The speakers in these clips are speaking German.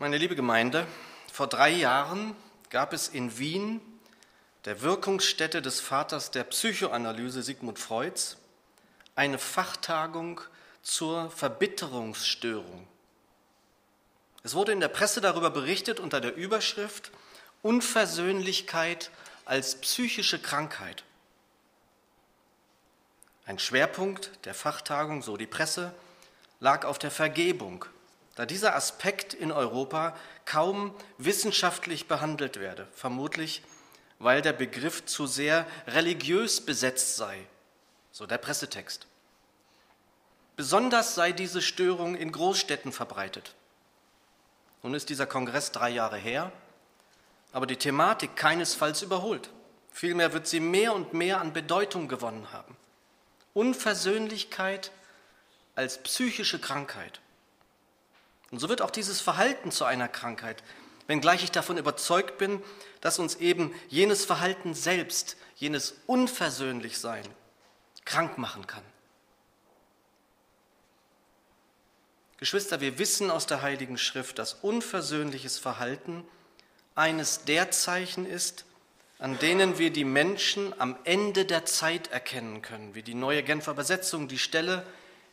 Meine liebe Gemeinde, vor drei Jahren gab es in Wien, der Wirkungsstätte des Vaters der Psychoanalyse Sigmund Freuds, eine Fachtagung zur Verbitterungsstörung. Es wurde in der Presse darüber berichtet unter der Überschrift Unversöhnlichkeit als psychische Krankheit. Ein Schwerpunkt der Fachtagung, so die Presse, lag auf der Vergebung, da dieser Aspekt in Europa kaum wissenschaftlich behandelt werde, vermutlich weil der Begriff zu sehr religiös besetzt sei, so der Pressetext. Besonders sei diese Störung in Großstädten verbreitet. Nun ist dieser Kongress drei Jahre her, aber die Thematik keinesfalls überholt. Vielmehr wird sie mehr und mehr an Bedeutung gewonnen haben. Unversöhnlichkeit als psychische Krankheit. Und so wird auch dieses Verhalten zu einer Krankheit, wenngleich ich davon überzeugt bin, dass uns eben jenes Verhalten selbst, jenes Unversöhnlichsein krank machen kann. Geschwister, wir wissen aus der Heiligen Schrift, dass unversöhnliches Verhalten eines der Zeichen ist, an denen wir die Menschen am Ende der Zeit erkennen können, wie die neue Genfer Übersetzung die Stelle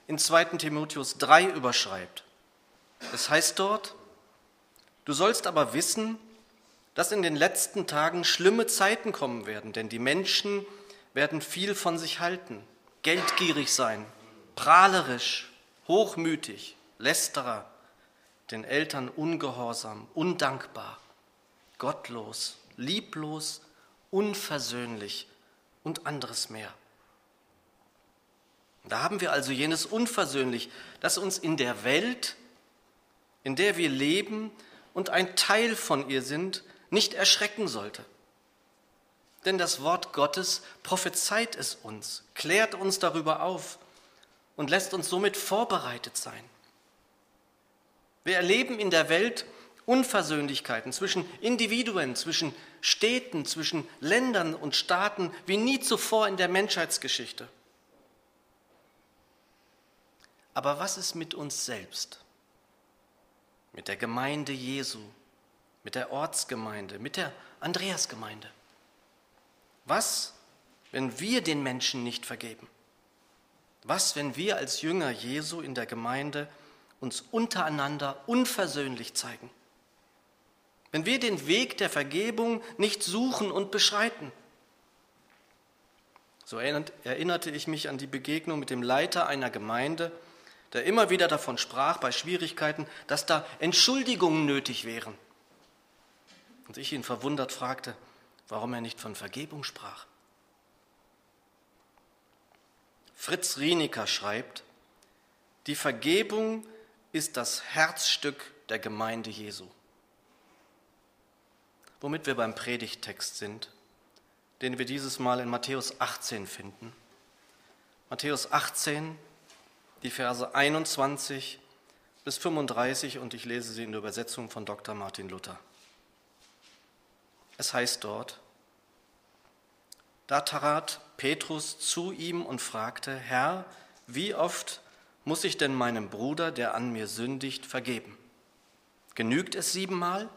in 2. Timotheus 3 überschreibt. Es heißt dort, du sollst aber wissen, dass in den letzten Tagen schlimme Zeiten kommen werden, denn die Menschen werden viel von sich halten, geldgierig sein, prahlerisch, hochmütig, lästerer, den Eltern ungehorsam, undankbar, gottlos, lieblos, unversöhnlich und anderes mehr. Da haben wir also jenes unversöhnlich, das uns in der Welt, in der wir leben und ein Teil von ihr sind, nicht erschrecken sollte. Denn das Wort Gottes prophezeit es uns, klärt uns darüber auf und lässt uns somit vorbereitet sein. Wir erleben in der Welt Unversöhnlichkeiten zwischen Individuen, zwischen Städten, zwischen Ländern und Staaten wie nie zuvor in der Menschheitsgeschichte. Aber was ist mit uns selbst? Mit der Gemeinde Jesu, mit der Ortsgemeinde, mit der Andreasgemeinde. Was, wenn wir den Menschen nicht vergeben? Was, wenn wir als Jünger Jesu in der Gemeinde uns untereinander unversöhnlich zeigen? Wenn wir den Weg der Vergebung nicht suchen und beschreiten? So erinnerte ich mich an die Begegnung mit dem Leiter einer Gemeinde, der immer wieder davon sprach bei Schwierigkeiten, dass da Entschuldigungen nötig wären. Und ich ihn verwundert fragte, warum er nicht von Vergebung sprach. Fritz Rieniker schreibt, die Vergebung ist das Herzstück der Gemeinde Jesu. Womit wir beim Predigttext sind, den wir dieses Mal in Matthäus 18 finden. Matthäus 18, die Verse 21 bis 35 und ich lese sie in der Übersetzung von Dr. Martin Luther. Es heißt dort, da trat Petrus zu ihm und fragte, Herr, wie oft muss ich denn meinem Bruder, der an mir sündigt, vergeben? Genügt es siebenmal?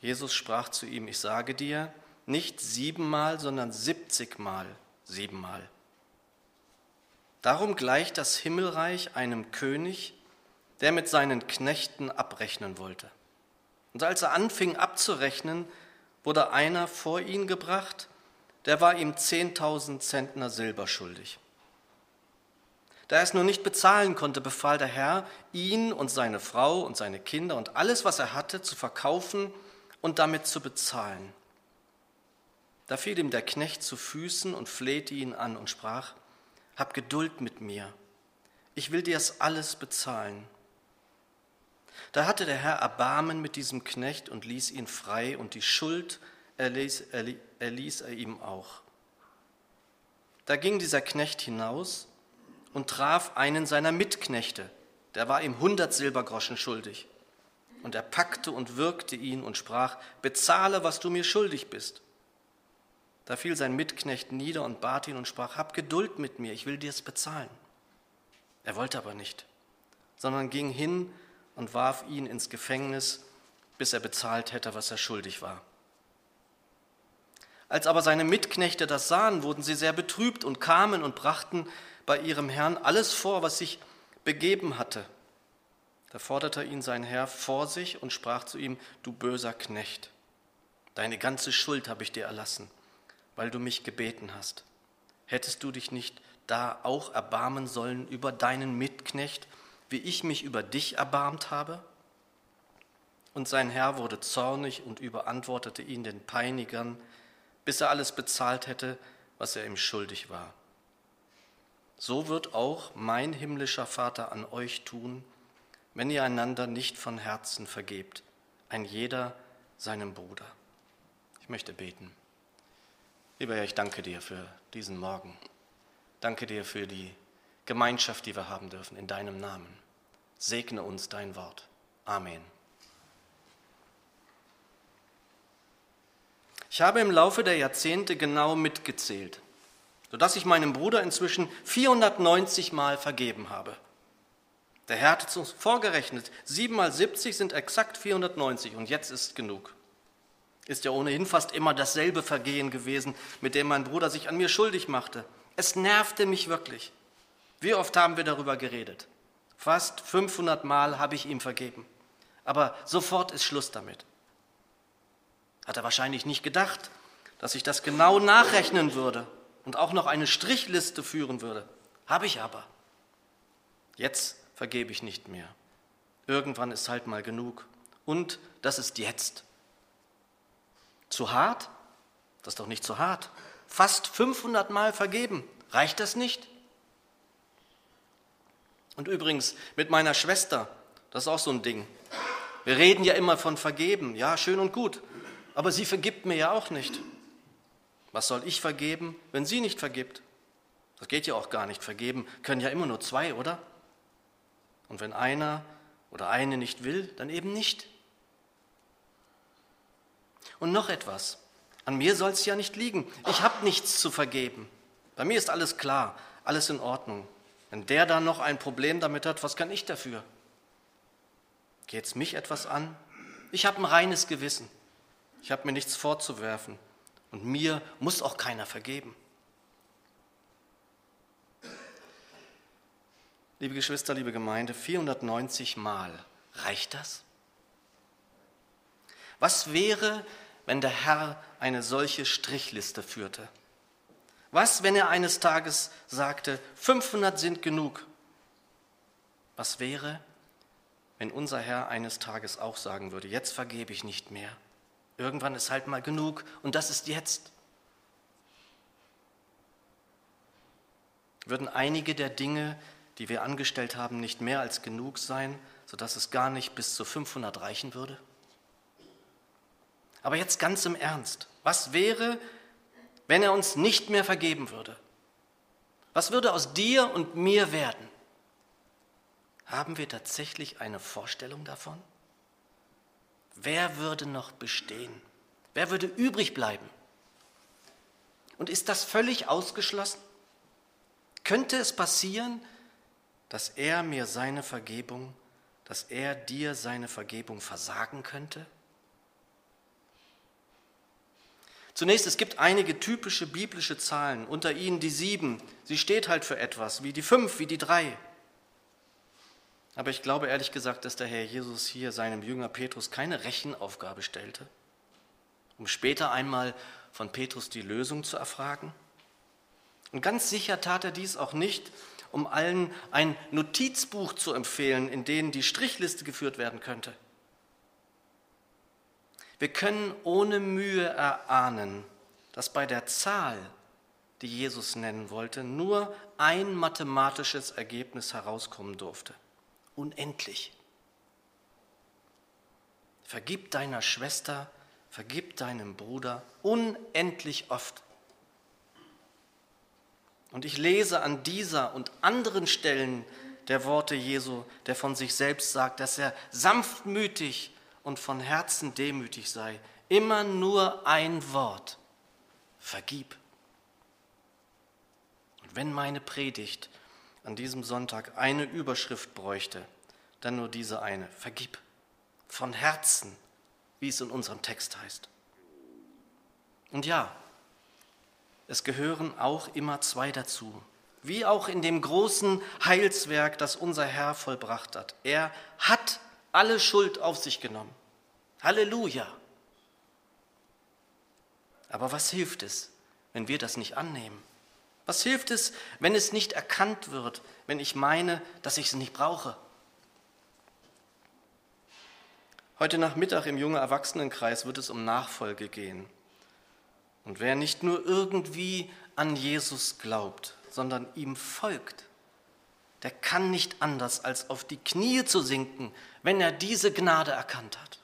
Jesus sprach zu ihm, ich sage dir, nicht siebenmal, sondern siebzigmal siebenmal. Darum gleicht das Himmelreich einem König, der mit seinen Knechten abrechnen wollte. Und als er anfing abzurechnen, wurde einer vor ihn gebracht, der war ihm zehntausend Zentner Silber schuldig. Da er es nur nicht bezahlen konnte, befahl der Herr, ihn und seine Frau und seine Kinder und alles, was er hatte, zu verkaufen und damit zu bezahlen. Da fiel ihm der Knecht zu Füßen und flehte ihn an und sprach, Hab Geduld mit mir, ich will dir es alles bezahlen. Da hatte der Herr Erbarmen mit diesem Knecht und ließ ihn frei und die Schuld erließ, erließ er ihm auch. Da ging dieser Knecht hinaus und traf einen seiner Mitknechte, der war ihm hundert Silbergroschen schuldig. Und er packte und würgte ihn und sprach, bezahle, was du mir schuldig bist. Da fiel sein Mitknecht nieder und bat ihn und sprach, hab Geduld mit mir, ich will dir es bezahlen. Er wollte aber nicht, sondern ging hin und warf ihn ins Gefängnis, bis er bezahlt hätte, was er schuldig war. Als aber seine Mitknechte das sahen, wurden sie sehr betrübt und kamen und brachten bei ihrem Herrn alles vor, was sich begeben hatte. Da forderte ihn sein Herr vor sich und sprach zu ihm, du böser Knecht, deine ganze Schuld habe ich dir erlassen, weil du mich gebeten hast. Hättest du dich nicht da auch erbarmen sollen über deinen Mitknecht, wie ich mich über dich erbarmt habe? Und sein Herr wurde zornig und überantwortete ihn den Peinigern, bis er alles bezahlt hätte, was er ihm schuldig war. So wird auch mein himmlischer Vater an euch tun, wenn ihr einander nicht von Herzen vergebt, ein jeder seinem Bruder. Ich möchte beten. Lieber Herr, ich danke dir für diesen Morgen. Danke dir für die Gemeinschaft, die wir haben dürfen in deinem Namen. Segne uns dein Wort. Amen. Ich habe im Laufe der Jahrzehnte genau mitgezählt, sodass ich meinem Bruder inzwischen 490 Mal vergeben habe. Der Herr hat es uns vorgerechnet. 7 mal 70 sind exakt 490 und jetzt ist genug. Ist ja ohnehin fast immer dasselbe Vergehen gewesen, mit dem mein Bruder sich an mir schuldig machte. Es nervte mich wirklich. Wie oft haben wir darüber geredet? Fast 500 Mal habe ich ihm vergeben. Aber sofort ist Schluss damit. Hat er wahrscheinlich nicht gedacht, dass ich das genau nachrechnen würde und auch noch eine Strichliste führen würde. Habe ich aber. Jetzt vergebe ich nicht mehr. Irgendwann ist halt mal genug. Und das ist jetzt. Zu hart? Das ist doch nicht zu hart. Fast 500 Mal vergeben. Reicht das nicht? Und übrigens mit meiner Schwester, das ist auch so ein Ding. Wir reden ja immer von vergeben. Ja, schön und gut aber sie vergibt mir ja auch nicht. Was soll ich vergeben, wenn sie nicht vergibt? Das geht ja auch gar nicht. Vergeben können ja immer nur zwei, oder? Und wenn einer oder eine nicht will, dann eben nicht. Und noch etwas. An mir soll es ja nicht liegen. Ich habe nichts zu vergeben. Bei mir ist alles klar, alles in Ordnung. Wenn der dann noch ein Problem damit hat, was kann ich dafür? Geht es mich etwas an? Ich habe ein reines Gewissen. Ich habe mir nichts vorzuwerfen und mir muss auch keiner vergeben. Liebe Geschwister, liebe Gemeinde, 490 Mal, reicht das? Was wäre, wenn der Herr eine solche Strichliste führte? Was, wenn er eines Tages sagte, 500 sind genug? Was wäre, wenn unser Herr eines Tages auch sagen würde, jetzt vergebe ich nicht mehr? Irgendwann ist halt mal genug und das ist jetzt. Würden einige der Dinge, die wir angestellt haben, nicht mehr als genug sein, sodass es gar nicht bis zu 500 reichen würde? Aber jetzt ganz im Ernst, was wäre, wenn er uns nicht mehr vergeben würde? Was würde aus dir und mir werden? Haben wir tatsächlich eine Vorstellung davon? Wer würde noch bestehen? Wer würde übrig bleiben? Und ist das völlig ausgeschlossen? Könnte es passieren, dass er mir seine Vergebung, dass er dir seine Vergebung versagen könnte? Zunächst, es gibt einige typische biblische Zahlen, unter ihnen die sieben. Sie steht halt für etwas, wie die fünf, wie die drei. Aber ich glaube ehrlich gesagt, dass der Herr Jesus hier seinem Jünger Petrus keine Rechenaufgabe stellte, um später einmal von Petrus die Lösung zu erfragen. Und ganz sicher tat er dies auch nicht, um allen ein Notizbuch zu empfehlen, in dem die Strichliste geführt werden könnte. Wir können ohne Mühe erahnen, dass bei der Zahl, die Jesus nennen wollte, nur ein mathematisches Ergebnis herauskommen durfte unendlich. Vergib deiner Schwester, vergib deinem Bruder unendlich oft. Und ich lese an dieser und anderen Stellen der Worte Jesu, der von sich selbst sagt, dass er sanftmütig und von Herzen demütig sei, immer nur ein Wort, vergib. Und wenn meine Predigt an diesem Sonntag eine Überschrift bräuchte, dann nur diese eine. Vergib. Von Herzen, wie es in unserem Text heißt. Und ja, es gehören auch immer zwei dazu. Wie auch in dem großen Heilswerk, das unser Herr vollbracht hat. Er hat alle Schuld auf sich genommen. Halleluja. Aber was hilft es, wenn wir das nicht annehmen? Was hilft es, wenn es nicht erkannt wird, wenn ich meine, dass ich es nicht brauche? Heute Nachmittag im junge Erwachsenenkreis wird es um Nachfolge gehen. Und wer nicht nur irgendwie an Jesus glaubt, sondern ihm folgt, der kann nicht anders, als auf die Knie zu sinken, wenn er diese Gnade erkannt hat.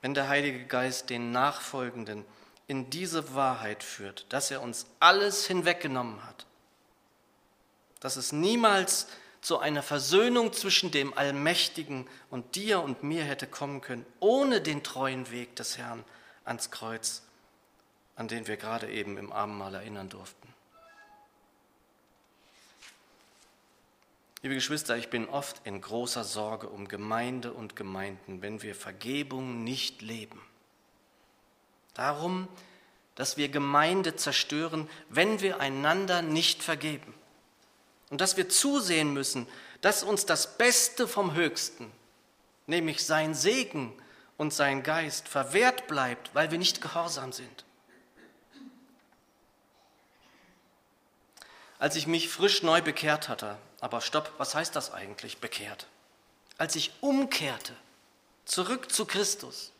Wenn der Heilige Geist den Nachfolgenden in diese Wahrheit führt, dass er uns alles hinweggenommen hat, dass es niemals zu einer Versöhnung zwischen dem Allmächtigen und dir und mir hätte kommen können, ohne den treuen Weg des Herrn ans Kreuz, an den wir gerade eben im Abendmahl erinnern durften. Liebe Geschwister, ich bin oft in großer Sorge um Gemeinde und Gemeinden, wenn wir Vergebung nicht leben. Darum, dass wir Gemeinde zerstören, wenn wir einander nicht vergeben. Und dass wir zusehen müssen, dass uns das Beste vom Höchsten, nämlich sein Segen und sein Geist, verwehrt bleibt, weil wir nicht gehorsam sind. Als ich mich frisch neu bekehrt hatte, aber stopp, was heißt das eigentlich, bekehrt? Als ich umkehrte, zurück zu Christus,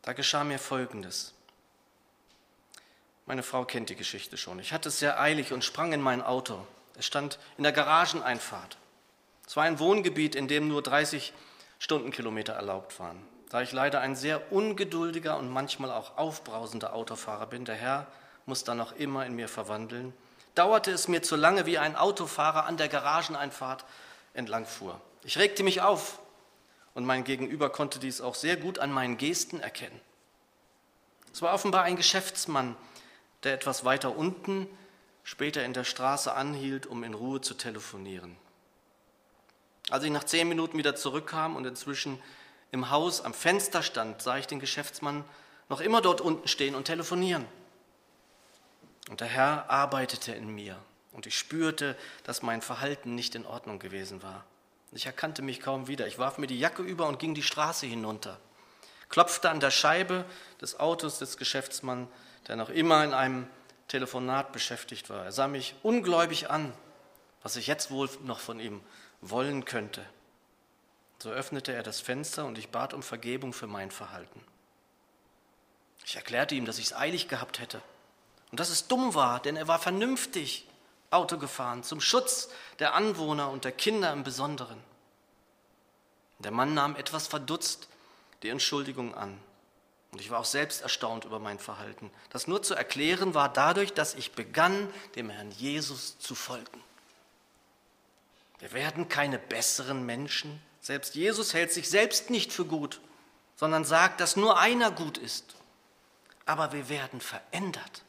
da geschah mir Folgendes. Meine Frau kennt die Geschichte schon. Ich hatte es sehr eilig und sprang in mein Auto. Es stand in der Garageneinfahrt. Es war ein Wohngebiet, in dem nur 30 Stundenkilometer erlaubt waren. Da ich leider ein sehr ungeduldiger und manchmal auch aufbrausender Autofahrer bin, der Herr muss dann noch immer in mir verwandeln, dauerte es mir zu lange, wie ein Autofahrer an der Garageneinfahrt entlang fuhr. Ich regte mich auf, und mein Gegenüber konnte dies auch sehr gut an meinen Gesten erkennen. Es war offenbar ein Geschäftsmann, der etwas weiter unten, später in der Straße anhielt, um in Ruhe zu telefonieren. Als ich nach zehn Minuten wieder zurückkam und inzwischen im Haus am Fenster stand, sah ich den Geschäftsmann noch immer dort unten stehen und telefonieren. Und der Herr arbeitete in mir und ich spürte, dass mein Verhalten nicht in Ordnung gewesen war. Ich erkannte mich kaum wieder. Ich warf mir die Jacke über und ging die Straße hinunter. Klopfte an der Scheibe des Autos des Geschäftsmanns, der noch immer in einem Telefonat beschäftigt war. Er sah mich ungläubig an, was ich jetzt wohl noch von ihm wollen könnte. So öffnete er das Fenster und ich bat um Vergebung für mein Verhalten. Ich erklärte ihm, dass ich es eilig gehabt hätte und dass es dumm war, denn er war vernünftig. Auto gefahren, zum Schutz der Anwohner und der Kinder im Besonderen. Der Mann nahm etwas verdutzt die Entschuldigung an. Und ich war auch selbst erstaunt über mein Verhalten. Das nur zu erklären war dadurch, dass ich begann, dem Herrn Jesus zu folgen. Wir werden keine besseren Menschen. Selbst Jesus hält sich selbst nicht für gut, sondern sagt, dass nur einer gut ist. Aber wir werden verändert.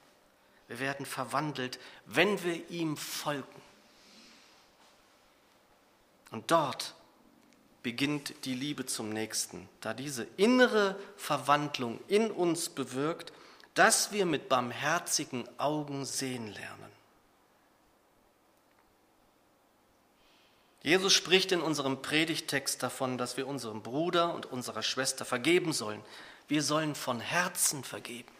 Wir werden verwandelt, wenn wir ihm folgen. Und dort beginnt die Liebe zum Nächsten, da diese innere Verwandlung in uns bewirkt, dass wir mit barmherzigen Augen sehen lernen. Jesus spricht in unserem Predigtext davon, dass wir unserem Bruder und unserer Schwester vergeben sollen. Wir sollen von Herzen vergeben.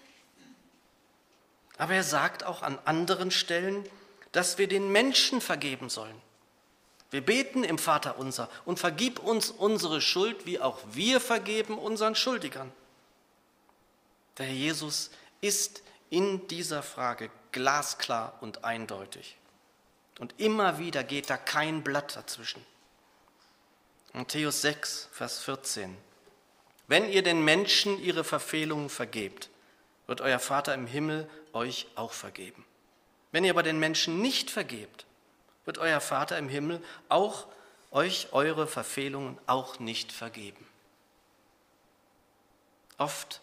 Aber er sagt auch an anderen Stellen, dass wir den Menschen vergeben sollen. Wir beten im Vater unser und vergib uns unsere Schuld, wie auch wir vergeben unseren Schuldigern. Der Herr Jesus ist in dieser Frage glasklar und eindeutig. Und immer wieder geht da kein Blatt dazwischen. Matthäus 6, Vers 14. Wenn ihr den Menschen ihre Verfehlungen vergebt, wird euer Vater im Himmel euch auch vergeben. Wenn ihr aber den Menschen nicht vergebt, wird euer Vater im Himmel auch euch eure Verfehlungen auch nicht vergeben. Oft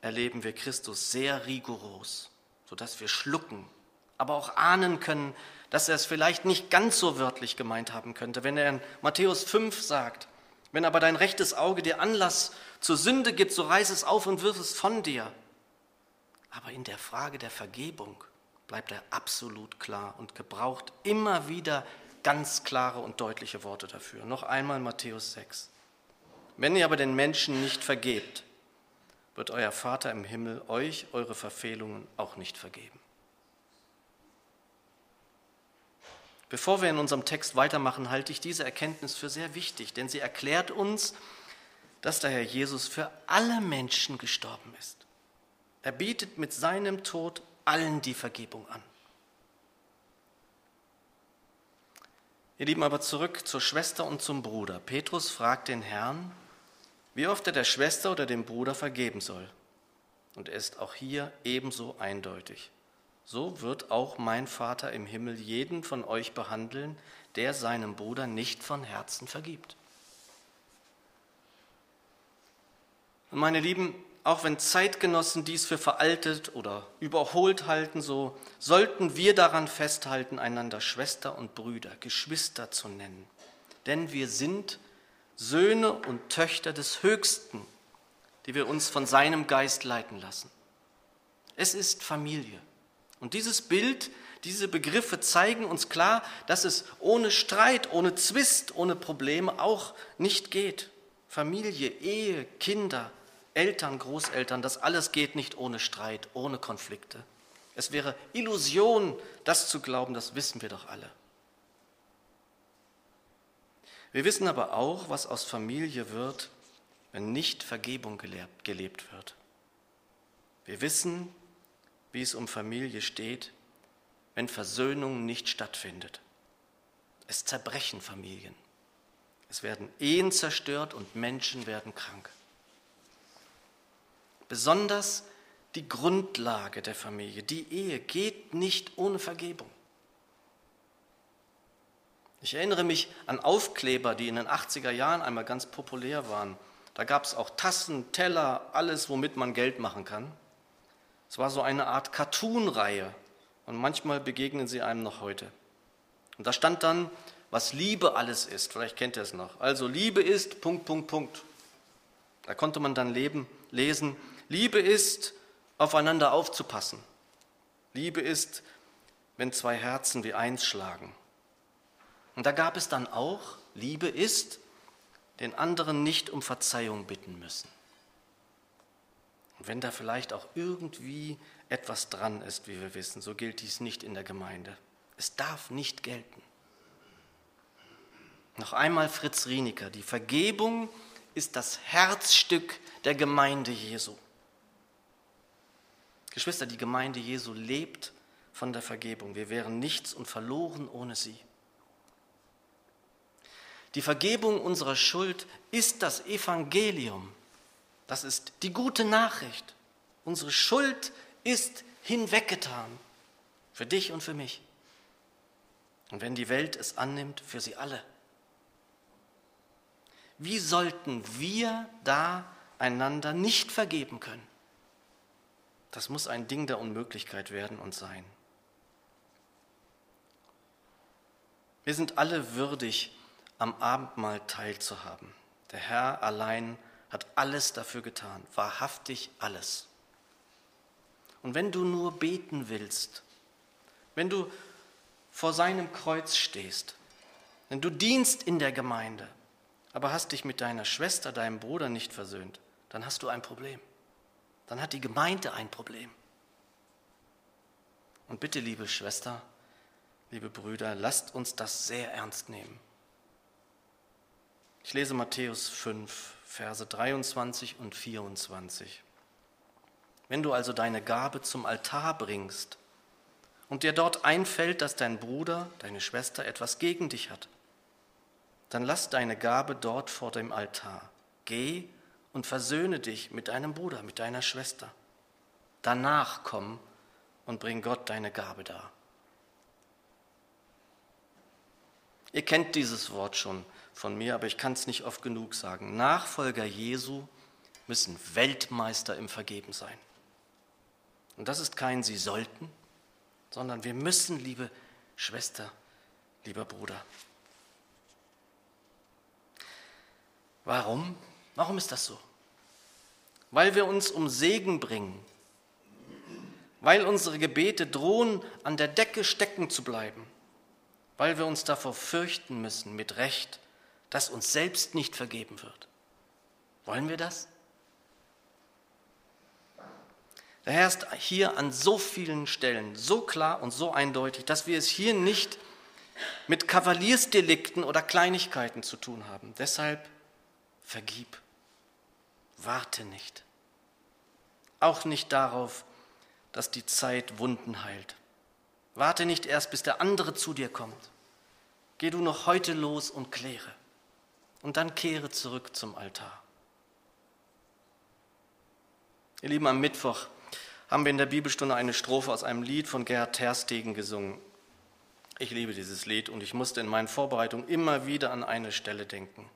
erleben wir Christus sehr rigoros, sodass wir schlucken, aber auch ahnen können, dass er es vielleicht nicht ganz so wörtlich gemeint haben könnte, wenn er in Matthäus 5 sagt, wenn aber dein rechtes Auge dir Anlass zur Sünde gibt, so reiß es auf und wirf es von dir. Aber in der Frage der Vergebung bleibt er absolut klar und gebraucht immer wieder ganz klare und deutliche Worte dafür. Noch einmal Matthäus 6. Wenn ihr aber den Menschen nicht vergebt, wird euer Vater im Himmel euch eure Verfehlungen auch nicht vergeben. Bevor wir in unserem Text weitermachen, halte ich diese Erkenntnis für sehr wichtig, denn sie erklärt uns, dass der Herr Jesus für alle Menschen gestorben ist. Er bietet mit seinem Tod allen die Vergebung an. Ihr Lieben, aber zurück zur Schwester und zum Bruder. Petrus fragt den Herrn, wie oft er der Schwester oder dem Bruder vergeben soll. Und er ist auch hier ebenso eindeutig so wird auch mein Vater im Himmel jeden von euch behandeln, der seinem Bruder nicht von Herzen vergibt. Und meine Lieben, auch wenn Zeitgenossen dies für veraltet oder überholt halten, so sollten wir daran festhalten, einander Schwester und Brüder, Geschwister zu nennen. Denn wir sind Söhne und Töchter des Höchsten, die wir uns von seinem Geist leiten lassen. Es ist Familie. Und dieses Bild, diese Begriffe zeigen uns klar, dass es ohne Streit, ohne Zwist, ohne Probleme auch nicht geht. Familie, Ehe, Kinder, Eltern, Großeltern, das alles geht nicht ohne Streit, ohne Konflikte. Es wäre Illusion, das zu glauben, das wissen wir doch alle. Wir wissen aber auch, was aus Familie wird, wenn nicht Vergebung gelebt wird. Wir wissen, wie es um Familie steht, wenn Versöhnung nicht stattfindet. Es zerbrechen Familien. Es werden Ehen zerstört und Menschen werden krank. Besonders die Grundlage der Familie, die Ehe, geht nicht ohne Vergebung. Ich erinnere mich an Aufkleber, die in den 80er Jahren einmal ganz populär waren. Da gab es auch Tassen, Teller, alles, womit man Geld machen kann. Es war so eine Art Cartoon-Reihe und manchmal begegnen sie einem noch heute. Und da stand dann, was Liebe alles ist. Vielleicht kennt ihr es noch. Also Liebe ist Punkt, Punkt, Punkt. Da konnte man dann leben, lesen, Liebe ist, aufeinander aufzupassen. Liebe ist, wenn zwei Herzen wie eins schlagen. Und da gab es dann auch, Liebe ist, den anderen nicht um Verzeihung bitten müssen. Und wenn da vielleicht auch irgendwie etwas dran ist, wie wir wissen, so gilt dies nicht in der Gemeinde. Es darf nicht gelten. Noch einmal Fritz Rieniker, die Vergebung ist das Herzstück der Gemeinde Jesu. Geschwister, die Gemeinde Jesu lebt von der Vergebung. Wir wären nichts und verloren ohne sie. Die Vergebung unserer Schuld ist das Evangelium. Das ist die gute Nachricht. Unsere Schuld ist hinweggetan. Für dich und für mich. Und wenn die Welt es annimmt, für sie alle. Wie sollten wir da einander nicht vergeben können? Das muss ein Ding der Unmöglichkeit werden und sein. Wir sind alle würdig, am Abendmahl teilzuhaben. Der Herr allein hat alles dafür getan, wahrhaftig alles. Und wenn du nur beten willst, wenn du vor seinem Kreuz stehst, wenn du dienst in der Gemeinde, aber hast dich mit deiner Schwester, deinem Bruder nicht versöhnt, dann hast du ein Problem. Dann hat die Gemeinde ein Problem. Und bitte, liebe Schwester, liebe Brüder, lasst uns das sehr ernst nehmen. Ich lese Matthäus 5, Verse 23 und 24. Wenn du also deine Gabe zum Altar bringst und dir dort einfällt, dass dein Bruder, deine Schwester etwas gegen dich hat, dann lass deine Gabe dort vor dem Altar. Geh und versöhne dich mit deinem Bruder, mit deiner Schwester. Danach komm und bring Gott deine Gabe dar. Ihr kennt dieses Wort schon von mir, aber ich kann es nicht oft genug sagen. Nachfolger Jesu müssen Weltmeister im Vergeben sein. Und das ist kein Sie sollten, sondern wir müssen, liebe Schwester, lieber Bruder. Warum? Warum ist das so? Weil wir uns um Segen bringen, weil unsere Gebete drohen, an der Decke stecken zu bleiben, weil wir uns davor fürchten müssen, mit Recht, dass uns selbst nicht vergeben wird. Wollen wir das? Daher ist hier an so vielen Stellen so klar und so eindeutig, dass wir es hier nicht mit Kavaliersdelikten oder Kleinigkeiten zu tun haben. Deshalb vergib, warte nicht. Auch nicht darauf, dass die Zeit Wunden heilt. Warte nicht erst, bis der andere zu dir kommt. Geh du noch heute los und kläre. Und dann kehre zurück zum Altar. Ihr Lieben, am Mittwoch haben wir in der Bibelstunde eine Strophe aus einem Lied von Gerhard Terstegen gesungen. Ich liebe dieses Lied und ich musste in meinen Vorbereitungen immer wieder an eine Stelle denken.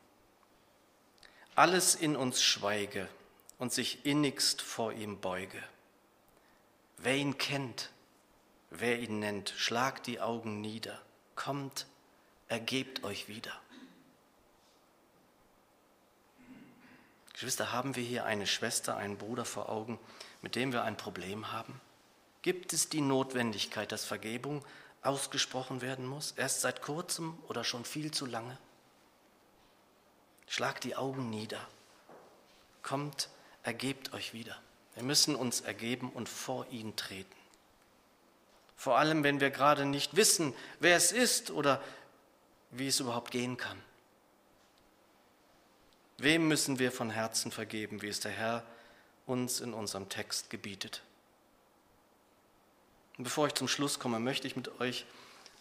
Alles in uns schweige und sich innigst vor ihm beuge. Wer ihn kennt, wer ihn nennt, schlagt die Augen nieder, kommt, ergebt euch wieder. Geschwister, haben wir hier eine Schwester, einen Bruder vor Augen, mit dem wir ein Problem haben? Gibt es die Notwendigkeit, dass Vergebung ausgesprochen werden muss, erst seit kurzem oder schon viel zu lange? Schlagt die Augen nieder, kommt, ergebt euch wieder. Wir müssen uns ergeben und vor ihn treten. Vor allem, wenn wir gerade nicht wissen, wer es ist oder wie es überhaupt gehen kann. Wem müssen wir von Herzen vergeben, wie es der Herr uns in unserem Text gebietet. Und bevor ich zum Schluss komme, möchte ich mit euch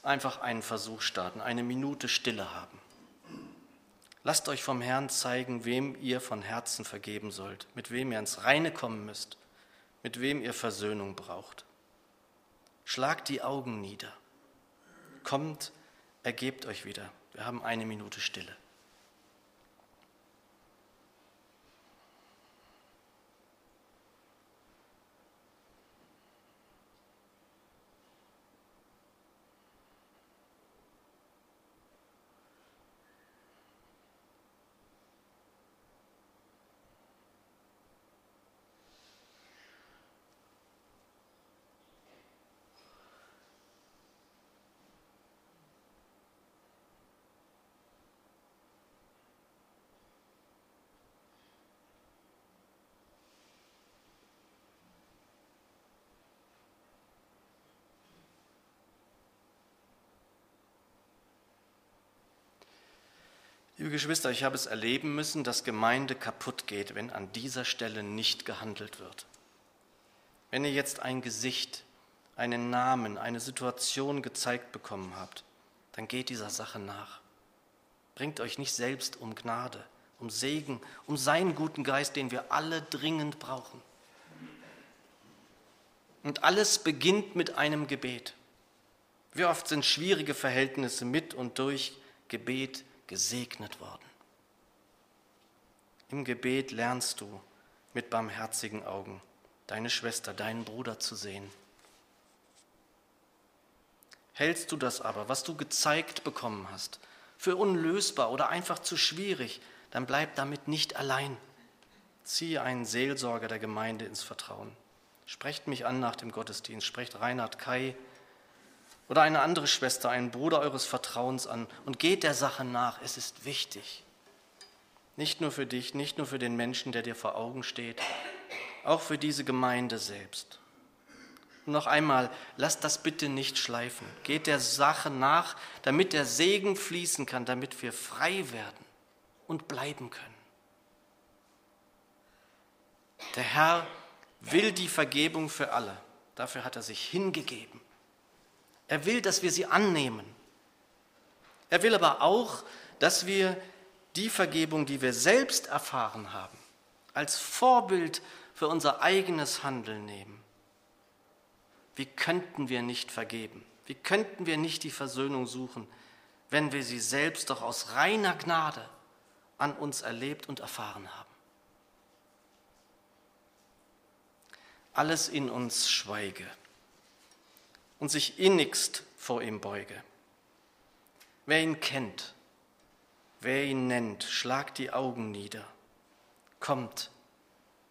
einfach einen Versuch starten, eine Minute Stille haben. Lasst euch vom Herrn zeigen, wem ihr von Herzen vergeben sollt, mit wem ihr ins Reine kommen müsst, mit wem ihr Versöhnung braucht. Schlagt die Augen nieder. Kommt, ergebt euch wieder. Wir haben eine Minute Stille. Liebe Geschwister, ich habe es erleben müssen, dass Gemeinde kaputt geht, wenn an dieser Stelle nicht gehandelt wird. Wenn ihr jetzt ein Gesicht, einen Namen, eine Situation gezeigt bekommen habt, dann geht dieser Sache nach. Bringt euch nicht selbst um Gnade, um Segen, um seinen guten Geist, den wir alle dringend brauchen. Und alles beginnt mit einem Gebet. Wie oft sind schwierige Verhältnisse mit und durch Gebet gesegnet worden. Im Gebet lernst du mit barmherzigen Augen deine Schwester, deinen Bruder zu sehen. Hältst du das aber, was du gezeigt bekommen hast, für unlösbar oder einfach zu schwierig, dann bleib damit nicht allein. Ziehe einen Seelsorger der Gemeinde ins Vertrauen. Sprecht mich an nach dem Gottesdienst, sprecht Reinhard Kai oder eine andere Schwester, einen Bruder eures Vertrauens an und geht der Sache nach. Es ist wichtig. Nicht nur für dich, nicht nur für den Menschen, der dir vor Augen steht, auch für diese Gemeinde selbst. Und noch einmal, lasst das bitte nicht schleifen. Geht der Sache nach, damit der Segen fließen kann, damit wir frei werden und bleiben können. Der Herr will die Vergebung für alle. Dafür hat er sich hingegeben. Er will, dass wir sie annehmen. Er will aber auch, dass wir die Vergebung, die wir selbst erfahren haben, als Vorbild für unser eigenes Handeln nehmen. Wie könnten wir nicht vergeben? Wie könnten wir nicht die Versöhnung suchen, wenn wir sie selbst doch aus reiner Gnade an uns erlebt und erfahren haben? Alles in uns schweige und sich innigst vor ihm beuge. Wer ihn kennt, wer ihn nennt, schlagt die Augen nieder. Kommt,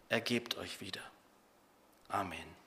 ergebt euch wieder. Amen.